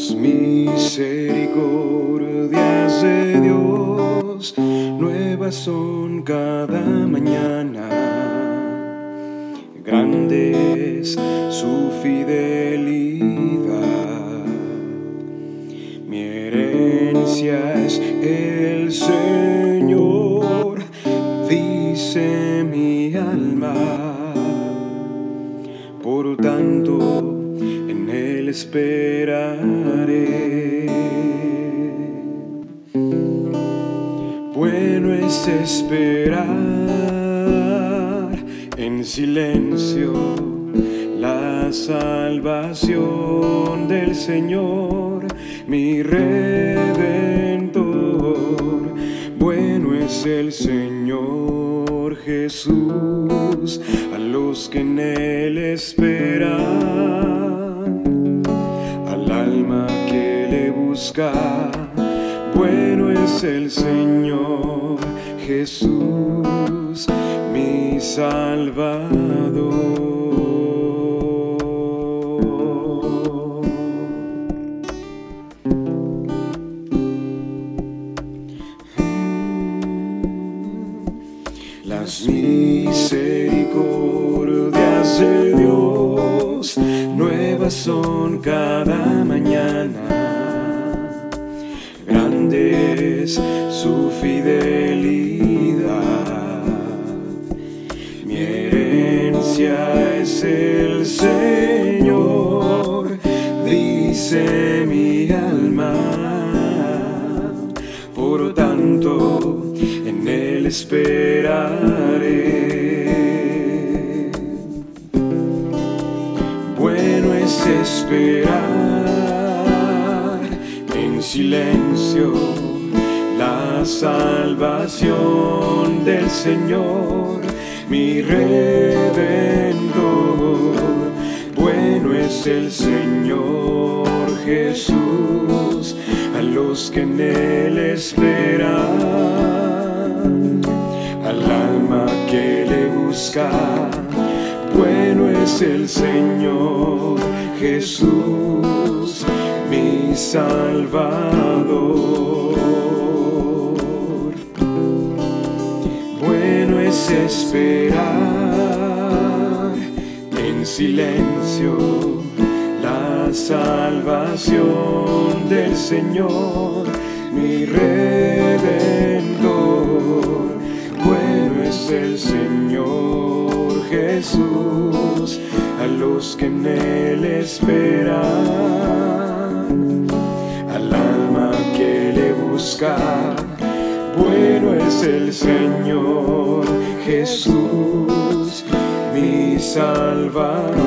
Las misericordias de Dios nuevas son cada mañana. Grande es su fidelidad. Mi herencia es el Señor, dice mi alma. Por tanto, esperaré. Bueno es esperar en silencio la salvación del Señor, mi redentor. Bueno es el Señor Jesús a los que en Él esperan, Bueno es el Señor Jesús, mi Salvador. Las misericordias de Dios nuevas son cada mañana. Su fidelidad. Mi herencia es el Señor, dice mi alma. Por tanto, en Él esperaré. Bueno es esperar en silencio la salvación del Señor, mi redentor. Bueno es el Señor Jesús a los que en Él esperan, al alma que le busca. Bueno es el Señor Jesús, mi Salvador. Esperar en silencio la salvación del Señor, mi redentor. Bueno es el Señor Jesús a los que en Él esperan, al alma que le busca. Bueno es el Señor Jesús, mi Salvador.